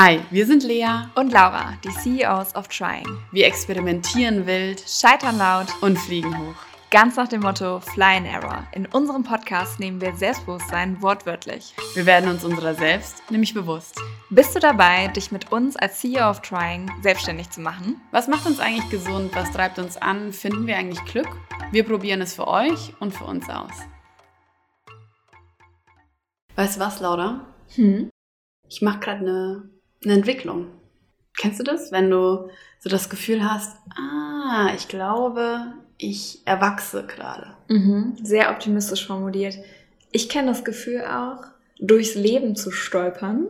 Hi, wir sind Lea und Laura, die CEOs of Trying. Wir experimentieren wild, scheitern laut und fliegen hoch. Ganz nach dem Motto Fly and Error. In unserem Podcast nehmen wir Selbstbewusstsein wortwörtlich. Wir werden uns unserer selbst nämlich bewusst. Bist du dabei, dich mit uns als CEO of Trying selbstständig zu machen? Was macht uns eigentlich gesund? Was treibt uns an? Finden wir eigentlich Glück? Wir probieren es für euch und für uns aus. Weißt du was, Laura? Hm? Ich mache gerade eine, eine Entwicklung. Kennst du das? Wenn du so das Gefühl hast, ah, ich glaube, ich erwachse gerade. Mhm. Sehr optimistisch formuliert. Ich kenne das Gefühl auch, durchs Leben zu stolpern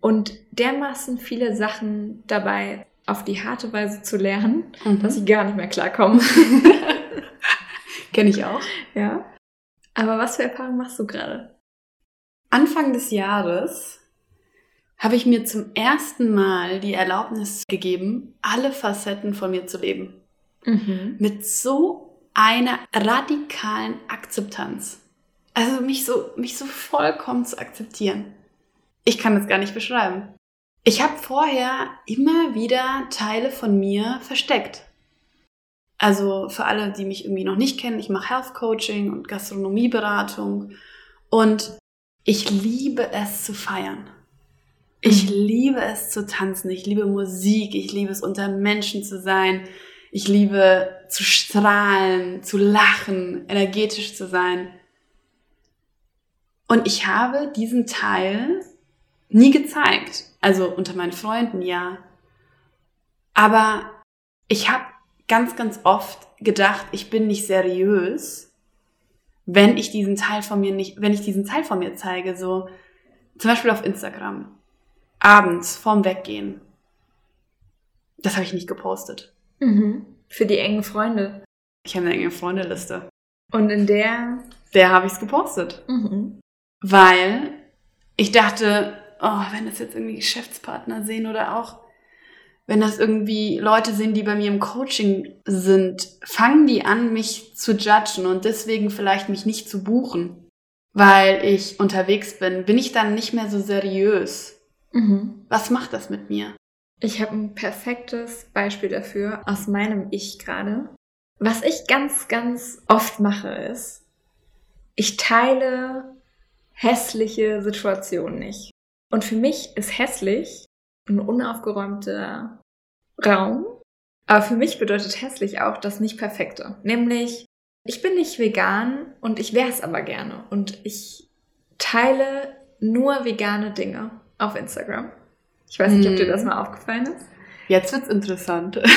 und dermaßen viele Sachen dabei auf die harte Weise zu lernen, Mhm. dass ich gar nicht mehr klarkomme. Kenne ich auch. ja. Aber was für Erfahrungen machst du gerade? Anfang des Jahres habe ich mir zum ersten Mal die Erlaubnis gegeben, alle Facetten von mir zu leben. Mhm. Mit so einer radikalen Akzeptanz. Also mich so, mich so vollkommen zu akzeptieren. Ich kann das gar nicht beschreiben. Ich habe vorher immer wieder Teile von mir versteckt. Also für alle, die mich irgendwie noch nicht kennen, ich mache Health Coaching und Gastronomieberatung und ich liebe es zu feiern. Ich Mhm. liebe es zu tanzen, ich liebe Musik, ich liebe es unter Menschen zu sein, ich liebe zu strahlen, zu lachen, energetisch zu sein. Und ich habe diesen Teil nie gezeigt. Also unter meinen Freunden ja. Aber ich habe ganz, ganz oft gedacht, ich bin nicht seriös, wenn ich diesen Teil von mir nicht, wenn ich diesen Teil von mir zeige, so zum Beispiel auf Instagram, abends vorm Weggehen. Das habe ich nicht gepostet. Mhm. Für die engen Freunde. Ich habe eine enge Freundeliste. Und in der. Der habe ich es gepostet. Mhm. Weil ich dachte, oh, wenn das jetzt irgendwie Geschäftspartner sehen oder auch wenn das irgendwie Leute sehen, die bei mir im Coaching sind, fangen die an, mich zu judgen und deswegen vielleicht mich nicht zu buchen, weil ich unterwegs bin. Bin ich dann nicht mehr so seriös? Mhm. Was macht das mit mir? Ich habe ein perfektes Beispiel dafür aus meinem Ich gerade. Was ich ganz, ganz oft mache, ist, ich teile hässliche Situationen nicht. Und für mich ist hässlich ein unaufgeräumter Raum. Aber für mich bedeutet hässlich auch das nicht perfekte. Nämlich, ich bin nicht vegan und ich wäre es aber gerne. Und ich teile nur vegane Dinge auf Instagram. Ich weiß nicht, ob dir das mal aufgefallen ist. Jetzt wird's interessant.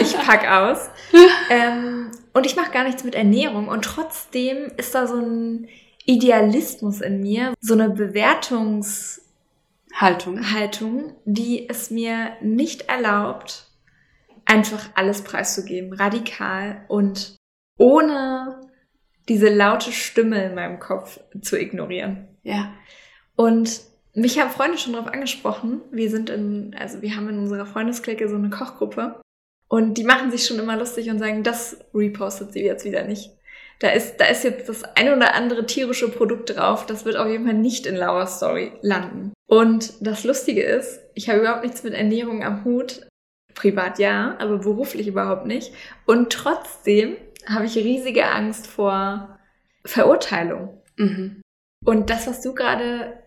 Ich pack aus. ähm, und ich mache gar nichts mit Ernährung. Und trotzdem ist da so ein Idealismus in mir, so eine Bewertungshaltung, Haltung. die es mir nicht erlaubt, einfach alles preiszugeben, radikal und ohne diese laute Stimme in meinem Kopf zu ignorieren. Ja. Und mich haben Freunde schon darauf angesprochen. Wir sind in, also wir haben in unserer Freundesklicke so eine Kochgruppe. Und die machen sich schon immer lustig und sagen, das repostet sie jetzt wieder nicht. Da ist, da ist jetzt das ein oder andere tierische Produkt drauf. Das wird auf jeden Fall nicht in Laura Story landen. Und das Lustige ist, ich habe überhaupt nichts mit Ernährung am Hut. Privat ja, aber beruflich überhaupt nicht. Und trotzdem habe ich riesige Angst vor Verurteilung. Mhm. Und das, was du gerade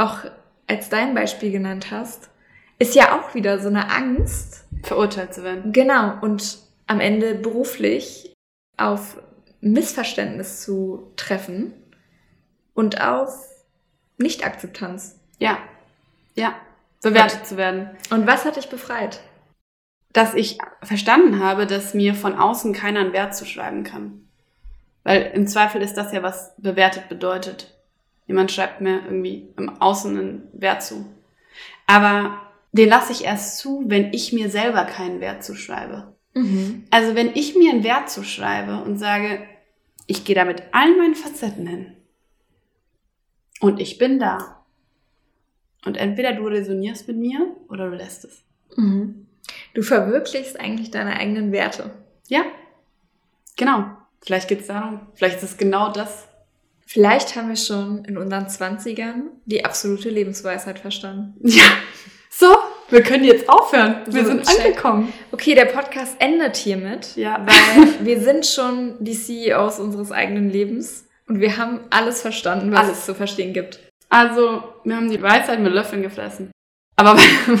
auch als dein Beispiel genannt hast, ist ja auch wieder so eine Angst. Verurteilt zu werden. Genau. Und am Ende beruflich auf Missverständnis zu treffen und auf Nicht-Akzeptanz. Ja. Ja. Bewertet zu werden. Und was hat dich befreit? dass ich verstanden habe, dass mir von außen keiner einen Wert zuschreiben kann. Weil im Zweifel ist das ja, was bewertet bedeutet. Jemand schreibt mir irgendwie im Außen einen Wert zu. Aber den lasse ich erst zu, wenn ich mir selber keinen Wert zuschreibe. Mhm. Also wenn ich mir einen Wert zuschreibe und sage, ich gehe da mit all meinen Facetten hin und ich bin da. Und entweder du resonierst mit mir oder du lässt es. Mhm. Du verwirklichst eigentlich deine eigenen Werte. Ja, genau. Vielleicht geht es darum, vielleicht ist es genau das. Vielleicht haben wir schon in unseren Zwanzigern die absolute Lebensweisheit verstanden. Ja, Wir können jetzt aufhören. Wir So, sind check. angekommen. Okay, der Podcast endet hiermit, Ja. weil wir sind schon die CEOs unseres eigenen Lebens und wir haben alles verstanden, was Alles. es zu verstehen gibt. Also, wir haben die Weisheit mit Löffeln gefressen. Aber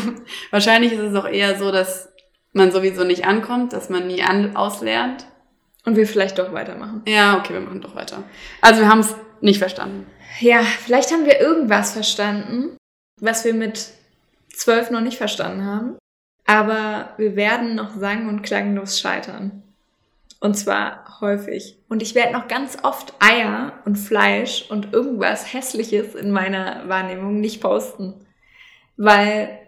wahrscheinlich ist es auch eher so, dass man sowieso nicht ankommt, dass man nie auslernt. Und wir vielleicht doch weitermachen. Ja, okay, wir machen doch weiter. Also, wir haben es nicht verstanden. Ja, vielleicht haben wir irgendwas verstanden, was wir mit zwölf noch nicht verstanden haben. Aber wir werden noch sang- und klanglos scheitern. Und zwar häufig. Und ich werde noch ganz oft Eier und Fleisch und irgendwas Hässliches in meiner Wahrnehmung nicht posten. Weil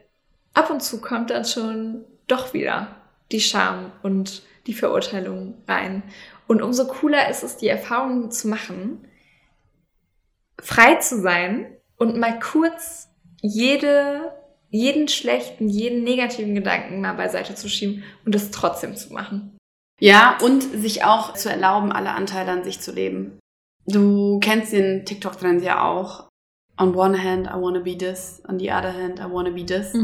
ab und zu kommt dann schon doch wieder die Scham und die Verurteilung rein. Und umso cooler ist es, die Erfahrung zu machen, frei zu sein und mal kurz jede, jeden schlechten, jeden negativen Gedanken mal beiseite zu schieben und es trotzdem zu machen. Ja, und sich auch zu erlauben, alle Anteile an sich zu leben. Du kennst den TikTok-Trend ja auch. On one hand, I wanna be this. On the other hand, I wanna be this.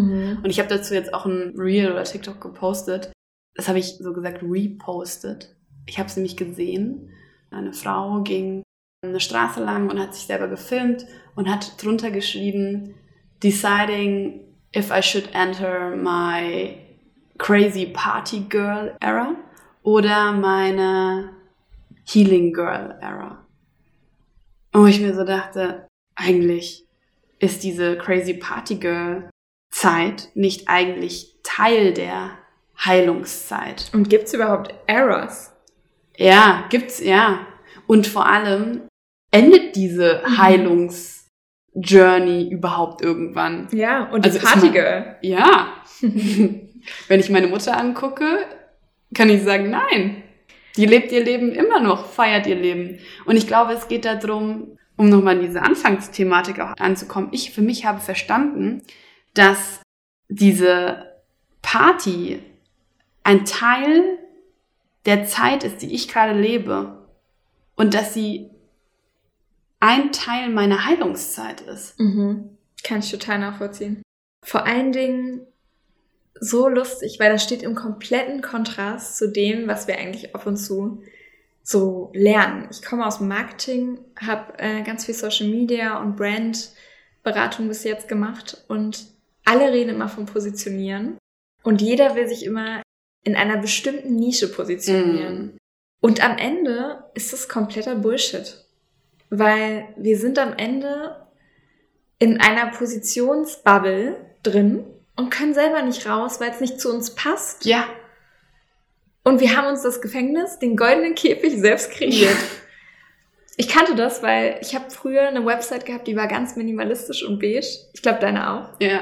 Und ich habe dazu jetzt auch ein Reel oder TikTok gepostet. Das habe ich so gesagt repostet. Ich habe es nämlich gesehen. Eine Frau ging eine Straße lang und hat sich selber gefilmt und hat drunter geschrieben, deciding if I should enter my crazy party girl era oder meine healing girl era. Und wo ich mir so dachte, eigentlich ist diese crazy party girl Zeit nicht eigentlich Teil der Heilungszeit. Und gibt's überhaupt Errors? Ja, gibt's, ja. Und vor allem endet diese Mhm. Heilungsjourney überhaupt irgendwann? Ja, und Also die Partygirl. Ja. Wenn ich meine Mutter angucke, kann ich sagen, nein. Die lebt ihr Leben immer noch, feiert ihr Leben. Und ich glaube, es geht darum, um nochmal diese Anfangsthematik auch anzukommen. Ich für mich habe verstanden, dass diese Party ein Teil der Zeit ist, die ich gerade lebe. Und dass sie ein Teil meiner Heilungszeit ist. Mhm. Kann ich total nachvollziehen. Vor allen Dingen so lustig, weil das steht im kompletten Kontrast zu dem, was wir eigentlich ab und zu so lernen. Ich komme aus Marketing, habe äh, ganz viel Social Media und Brandberatung bis jetzt gemacht und alle reden immer von Positionieren und jeder will sich immer in einer bestimmten Nische positionieren. Mm. Und am Ende ist das kompletter Bullshit. Weil wir sind am Ende in einer Positionsbubble drin und können selber nicht raus, weil es nicht zu uns passt. Ja, Und wir haben uns das Gefängnis, den goldenen Käfig selbst kreiert. Ich kannte das, weil ich habe früher eine Website gehabt, die war ganz minimalistisch und beige. Ich glaube, deine auch. ja.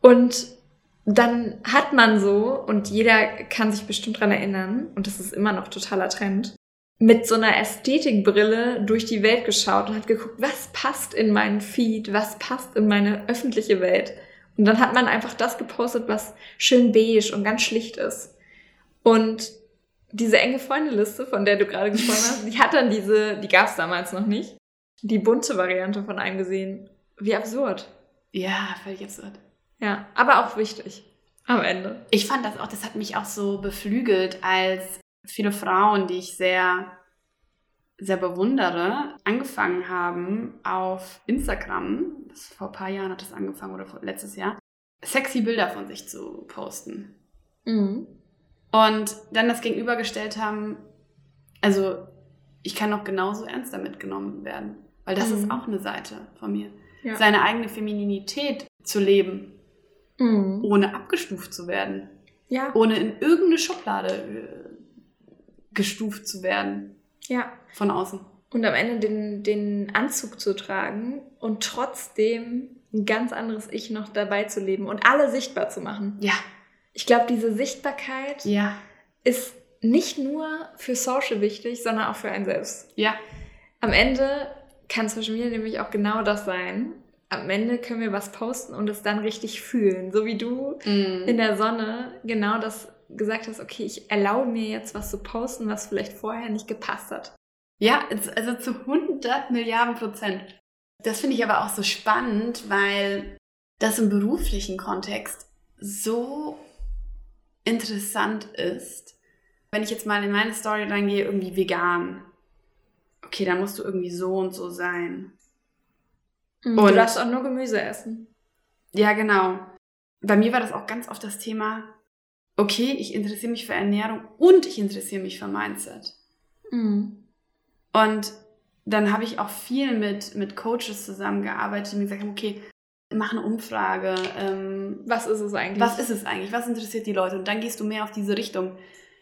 Und dann hat man so, und jeder kann sich bestimmt dran erinnern, und das ist immer noch totaler Trend, mit so einer Ästhetikbrille durch die Welt geschaut und hat geguckt, was passt in meinen Feed, was passt in meine öffentliche Welt. Und dann hat man einfach das gepostet, was schön beige und ganz schlicht ist. Und diese enge Freundeliste, von der du gerade gesprochen hast, die hat dann diese, die gab es damals noch nicht, die bunte Variante von einem gesehen. Wie absurd. Ja, völlig absurd. Ja, aber auch wichtig. Am Ende. Ich fand das auch, das hat mich auch so beflügelt, als viele Frauen, die ich sehr, sehr bewundere, angefangen haben auf Instagram, das vor ein paar Jahren hat das angefangen oder vor- letztes Jahr, sexy Bilder von sich zu posten. Mhm. Und dann das gegenübergestellt haben, also ich kann auch genauso ernst damit genommen werden, weil das Mhm. ist auch eine Seite von mir. Ja. Seine eigene Femininität zu leben, Mhm. ohne abgestuft zu werden, Ja. ohne in irgendeine Schublade äh, gestuft zu werden Ja. von außen. Und am Ende den, den Anzug zu tragen und trotzdem ein ganz anderes Ich noch dabei zu leben und alle sichtbar zu machen. Ja, Ich glaube, diese Sichtbarkeit ja, ist nicht nur für Social wichtig, sondern auch für einen selbst. ja, Am Ende kann Social Media nämlich auch genau das sein. Am Ende können wir was posten und es dann richtig fühlen. So wie du in mm. der Sonne genau das gesagt hast, okay, ich erlaube mir jetzt was zu posten, was vielleicht vorher nicht gepasst hat. ja, also zu 100 Milliarden Prozent. Das finde ich aber auch so spannend, weil das im beruflichen Kontext so interessant ist, wenn ich jetzt mal in meine Story reingehe, irgendwie vegan. Okay, dann musst du irgendwie so und so sein. Mhm, Und- du darfst auch nur Gemüse essen. Ja, genau. Bei mir war das auch ganz oft das Thema, okay, ich interessiere mich für Ernährung und ich interessiere mich für Mindset. Mhm. Und dann habe ich auch viel mit, mit Coaches zusammengearbeitet, die mir gesagt haben, okay, mach eine Umfrage. Ähm, Was ist es eigentlich? was ist es eigentlich? Was interessiert die Leute? Und dann gehst du mehr auf diese Richtung.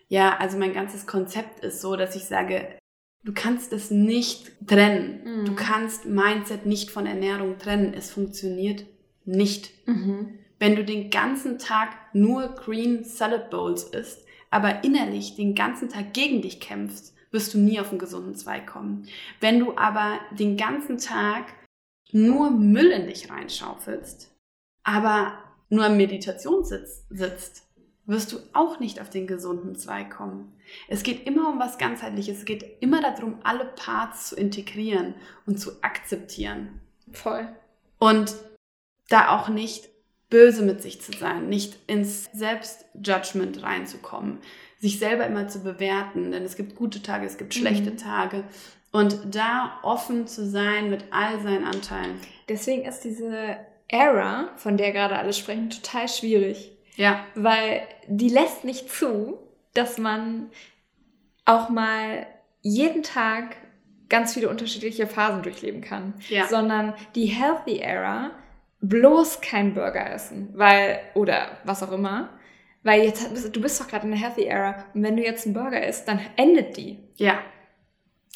Ja, also mein ganzes Konzept ist so, dass ich sage, du kannst es nicht trennen. Mhm. Du kannst Mindset nicht von Ernährung trennen. Es funktioniert nicht. Mhm. Wenn du den ganzen Tag nur Green Salad Bowls isst, aber innerlich den ganzen Tag gegen dich kämpfst, wirst du nie auf einen gesunden Zweig kommen. Wenn du aber den ganzen Tag nur Müll in dich reinschaufelst, aber nur am Meditationssitz sitzt, wirst du auch nicht auf den gesunden Zweig kommen. Es geht immer um was ganzheitliches. Es geht immer darum, alle Parts zu integrieren und zu akzeptieren. Voll. Und da auch nicht böse mit sich zu sein, nicht ins Selbstjudgment reinzukommen, sich selber immer zu bewerten, denn es gibt gute Tage, es gibt schlechte Mhm. Tage. Und da offen zu sein mit all seinen Anteilen. Deswegen ist diese Era, von der gerade alle sprechen, total schwierig. Ja, Weil die lässt nicht zu, dass man auch mal jeden Tag ganz viele unterschiedliche Phasen durchleben kann. ja. Sondern die Healthy Era bloß kein Burger essen, weil, oder was auch immer. Weil jetzt du bist doch gerade in der Healthy Era und wenn du jetzt einen Burger isst, dann endet die. Ja.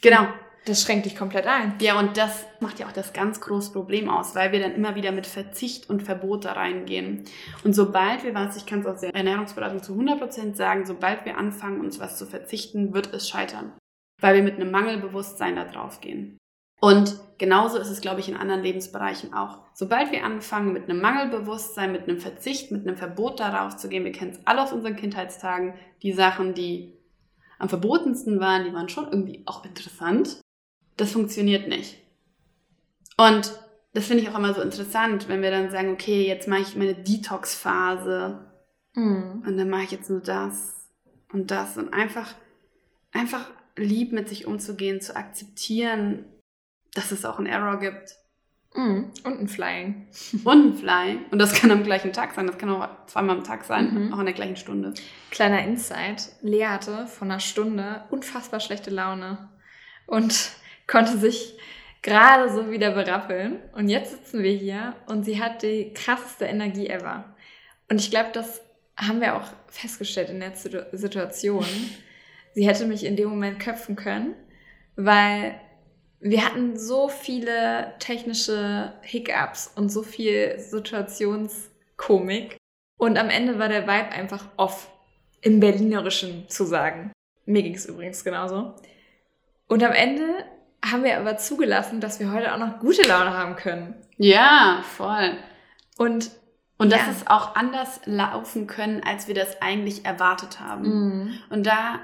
Genau. Das schränkt dich komplett ein. Ja, und das macht ja auch das ganz große Problem aus, weil wir dann immer wieder mit Verzicht und Verbot da reingehen. Und sobald wir was, ich kann es aus der Ernährungsberatung zu 100% sagen, sobald wir anfangen, uns was zu verzichten, wird es scheitern. Weil wir mit einem Mangelbewusstsein da drauf gehen. Und genauso ist es, glaube ich, in anderen Lebensbereichen auch. Sobald wir anfangen, mit einem Mangelbewusstsein, mit einem Verzicht, mit einem Verbot darauf zu gehen, wir kennen es alle aus unseren Kindheitstagen, die Sachen, die am verbotensten waren, die waren schon irgendwie auch interessant. Das funktioniert nicht. Und das finde ich auch immer so interessant, wenn wir dann sagen, okay, jetzt mache ich meine Detox-Phase Mhm. und dann mache ich jetzt nur das und das und einfach, einfach lieb mit sich umzugehen, zu akzeptieren, dass es auch einen Error gibt Mhm. Und ein Flying. und ein Fly. Und das kann am gleichen Tag sein, das kann auch zweimal am Tag sein, Mhm. auch in der gleichen Stunde. Kleiner Insight. Lea hatte von einer Stunde unfassbar schlechte Laune und konnte sich gerade so wieder berappeln. Und jetzt sitzen wir hier und sie hat die krasseste Energie ever. Und ich glaube, das haben wir auch festgestellt in der Situ- Situation. Sie hätte mich in dem Moment köpfen können, weil wir hatten so viele technische Hiccups und so viel Situationskomik. Und am Ende war der Vibe einfach off. Im Berlinerischen zu sagen. Mir ging es übrigens genauso. Und am Ende haben wir aber zugelassen, dass wir heute auch noch gute Laune haben können. Ja, voll. Und Und dass Ja. es auch anders laufen können, als wir das eigentlich erwartet haben. Und da,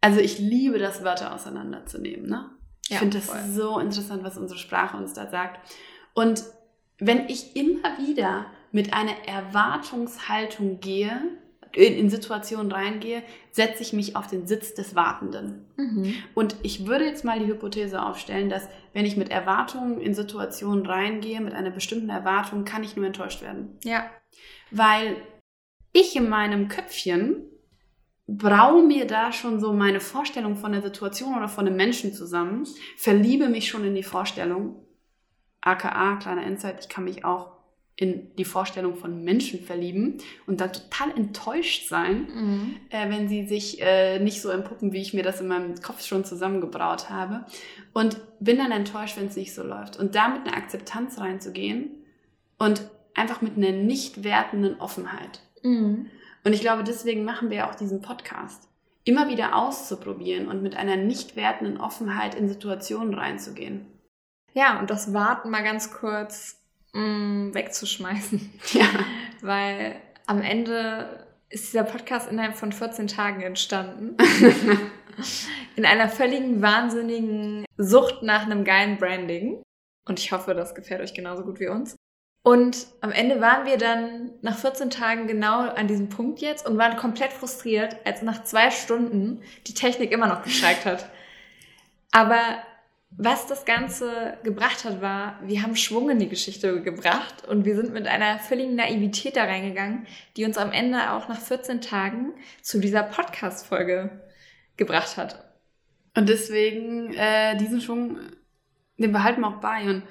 also ich liebe das, Wörter auseinanderzunehmen. Ne? Ich Ja, finde das voll. so interessant, was unsere Sprache uns da sagt. Und wenn ich immer wieder mit einer Erwartungshaltung gehe, in, Situationen reingehe, setze ich mich auf den Sitz des Wartenden. Mhm. Und ich würde jetzt mal die Hypothese aufstellen, dass wenn ich mit Erwartungen in Situationen reingehe, mit einer bestimmten Erwartung, kann ich nur enttäuscht werden ja, weil ich in meinem Köpfchen braue mir da schon so meine Vorstellung von der Situation oder von einem Menschen zusammen, verliebe mich schon in die Vorstellung, aka, kleiner Insight, ich kann mich auch in die Vorstellung von Menschen verlieben und dann total enttäuscht sein, mhm. äh, wenn sie sich äh, nicht so empuppen, wie ich mir das in meinem Kopf schon zusammengebraut habe. Und bin dann enttäuscht, wenn es nicht so läuft. Und da mit einer Akzeptanz reinzugehen und einfach mit einer nicht wertenden Offenheit. Mhm. Und ich glaube, deswegen machen wir auch diesen Podcast. Immer wieder auszuprobieren und mit einer nicht wertenden Offenheit in Situationen reinzugehen. ja, und das Warten mal ganz kurz mh, wegzuschmeißen. Ja. Weil am Ende ist dieser Podcast innerhalb von 14 Tagen entstanden. In einer völligen wahnsinnigen Sucht nach einem geilen Branding. Und ich hoffe, das gefällt euch genauso gut wie uns. Und am Ende waren wir dann nach 14 Tagen genau an diesem Punkt jetzt und waren komplett frustriert, als nach zwei Stunden die Technik immer noch gestreikt hat. Aber was das Ganze gebracht hat, war, wir haben Schwung in die Geschichte gebracht und wir sind mit einer völligen Naivität da reingegangen, die uns am Ende auch nach 14 Tagen zu dieser Podcast-Folge gebracht hat. Und deswegen, äh, diesen Schwung, den behalten wir auch bei und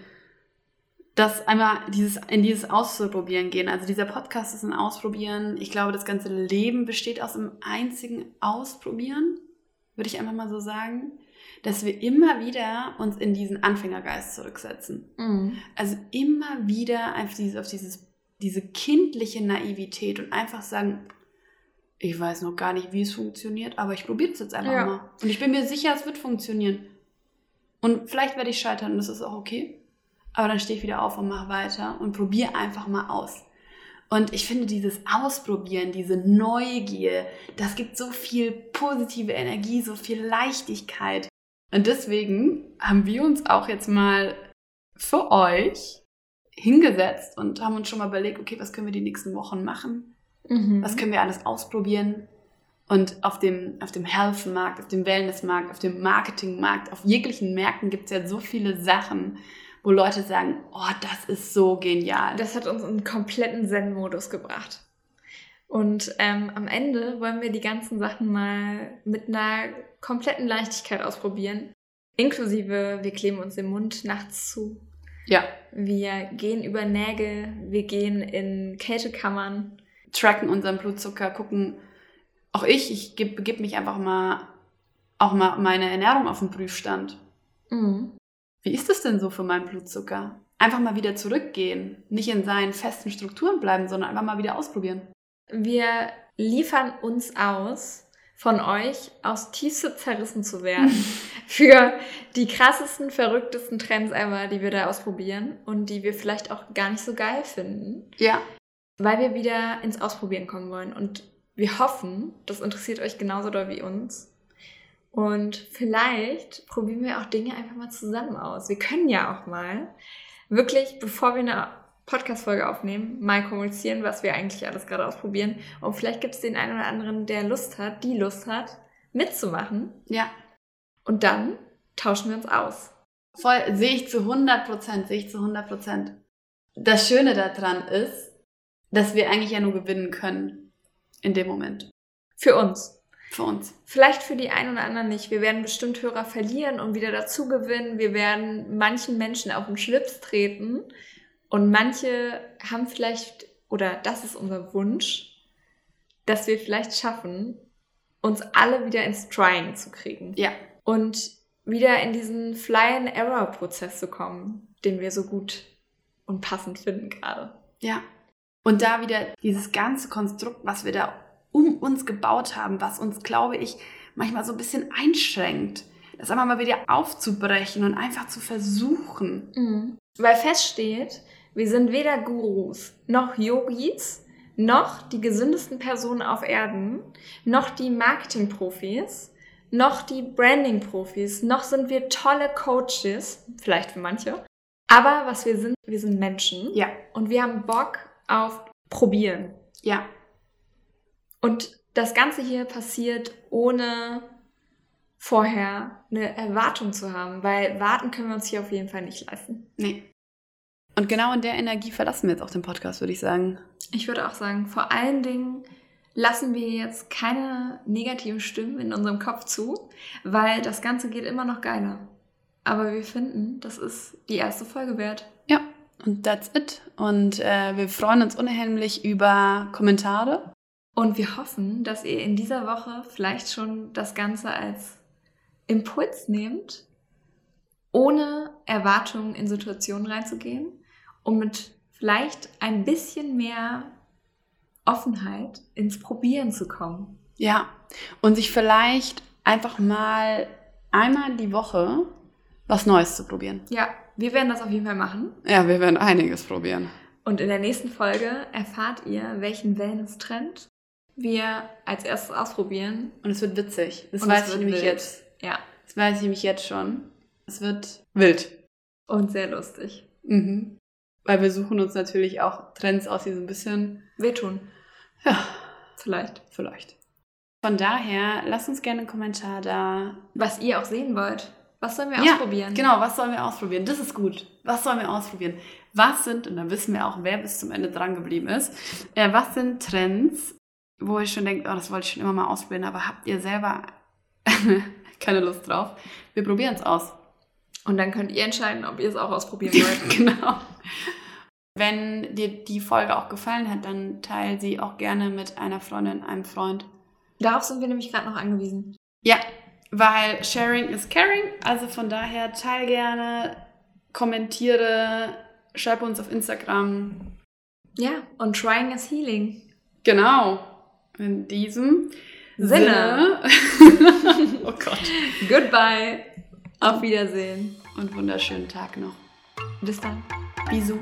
das einmal dieses, in dieses Auszuprobieren gehen. Also dieser Podcast ist ein Ausprobieren. Ich glaube, das ganze Leben besteht aus einem einzigen Ausprobieren, würde ich einfach mal so sagen dass wir immer wieder uns in diesen Anfängergeist zurücksetzen. Mhm. Also immer wieder einfach dieses, auf dieses, diese kindliche Naivität und einfach sagen, ich weiß noch gar nicht, wie es funktioniert, aber ich probiere es jetzt einfach ja. mal. Und ich bin mir sicher, es wird funktionieren. Und vielleicht werde ich scheitern und das ist auch okay. Aber dann stehe ich wieder auf und mache weiter und probiere einfach mal aus. Und ich finde dieses Ausprobieren, diese Neugier, das gibt so viel positive Energie, so viel Leichtigkeit. Und deswegen haben wir uns auch jetzt mal für euch hingesetzt und haben uns schon mal überlegt, okay, was können wir die nächsten Wochen machen? Mhm. Was können wir alles ausprobieren? Und auf dem, auf dem Health-Markt, auf dem Wellness-Markt, auf dem Marketing-Markt, auf jeglichen Märkten gibt es ja so viele Sachen, wo Leute sagen, oh, das ist so genial. Das hat uns in einen kompletten Zen-Modus gebracht. Und ähm, am Ende wollen wir die ganzen Sachen mal mit einer kompletten Leichtigkeit ausprobieren. Inklusive, wir kleben uns den Mund nachts zu. Ja. Wir gehen über Nägel, wir gehen in Kältekammern. Tracken unseren Blutzucker, gucken. Auch ich, ich gebe geb mich einfach mal, auch mal meine Ernährung auf den Prüfstand. Mhm. Wie ist das denn so für meinen Blutzucker? Einfach mal wieder zurückgehen. Nicht in seinen festen Strukturen bleiben, sondern einfach mal wieder ausprobieren. Wir liefern uns aus, von euch aus tiefste zerrissen zu werden für die krassesten, verrücktesten Trends ever, die wir da ausprobieren und die wir vielleicht auch gar nicht so geil finden. Ja. Weil wir wieder ins Ausprobieren kommen wollen. Und wir hoffen, das interessiert euch genauso doll wie uns. Und vielleicht probieren wir auch Dinge einfach mal zusammen aus. Wir können ja auch mal wirklich, bevor wir eine Podcast-Folge aufnehmen, mal kommunizieren, was wir eigentlich alles gerade ausprobieren. Und vielleicht gibt es den einen oder anderen, der Lust hat, die Lust hat, mitzumachen. Ja. Und dann tauschen wir uns aus. Voll, sehe ich zu 100 Prozent, sehe ich zu 100 Prozent. Das Schöne daran ist, dass wir eigentlich ja nur gewinnen können in dem Moment. Für uns. Für uns. Vielleicht für die einen oder anderen nicht. Wir werden bestimmt Hörer verlieren und wieder dazu gewinnen. Wir werden manchen Menschen auf den Schlips treten. Und manche haben vielleicht, oder das ist unser Wunsch, dass wir vielleicht schaffen, uns alle wieder ins Trying zu kriegen. Ja. Und wieder in diesen Fly-and-Error-Prozess zu kommen, den wir so gut und passend finden gerade. Ja. Und da wieder dieses ganze Konstrukt, was wir da um uns gebaut haben, was uns, glaube ich, manchmal so ein bisschen einschränkt, das einfach mal wieder aufzubrechen und einfach zu versuchen. Mhm. Weil feststeht, wir sind weder Gurus noch Yogis, noch die gesündesten Personen auf Erden, noch die Marketing-Profis, noch die Branding-Profis, noch sind wir tolle Coaches, vielleicht für manche. Aber was wir sind, wir sind Menschen. Ja. Und wir haben Bock auf Probieren. Ja. Und das Ganze hier passiert ohne vorher eine Erwartung zu haben, weil warten können wir uns hier auf jeden Fall nicht leisten. Nee. Und genau in der Energie verlassen wir jetzt auch den Podcast, würde ich sagen. Ich würde auch sagen, vor allen Dingen lassen wir jetzt keine negativen Stimmen in unserem Kopf zu, weil das Ganze geht immer noch geiler. Aber wir finden, das ist die erste Folge wert. Ja, und that's it. Und äh, wir freuen uns unheimlich über Kommentare. Und wir hoffen, dass ihr in dieser Woche vielleicht schon das Ganze als Impuls nehmt, ohne Erwartungen in Situationen reinzugehen um mit vielleicht ein bisschen mehr Offenheit ins Probieren zu kommen. Ja, und sich vielleicht einfach mal einmal die Woche was Neues zu probieren. Ja, wir werden das auf jeden Fall machen. Ja, wir werden einiges probieren. Und in der nächsten Folge erfahrt ihr, welchen Wellness-Trend wir als erstes ausprobieren. Und es wird witzig. Das Und weiß ich nämlich jetzt. Ja. Das weiß ich nämlich jetzt schon. Es wird wild. Und sehr lustig. Mhm. Weil wir suchen uns natürlich auch Trends aus, die so ein bisschen wehtun. Ja, vielleicht. Vielleicht. Von daher, lasst uns gerne einen Kommentar da. Was ihr auch sehen wollt. Was sollen wir Ja, ausprobieren? Genau, was sollen wir ausprobieren? Das ist gut. Was sollen wir ausprobieren? Was sind, und da wissen wir auch, wer bis zum Ende dran geblieben ist, äh, was sind Trends, wo ihr schon denkt, oh, das wollte ich schon immer mal ausprobieren, aber habt ihr selber keine Lust drauf? Wir probieren es aus. Und dann könnt ihr entscheiden, ob ihr es auch ausprobieren wollt. genau. Wenn dir die Folge auch gefallen hat, dann teile sie auch gerne mit einer Freundin, einem Freund. Darauf sind wir nämlich gerade noch angewiesen. Ja, weil Sharing is Caring. Also von daher teil gerne, kommentiere, schreib uns auf Instagram. Ja, und trying is healing. Genau. In diesem Sinne. Sinne. oh Gott. Goodbye. Auf Wiedersehen. Und wunderschönen Tag noch. Bis dann. Bisous.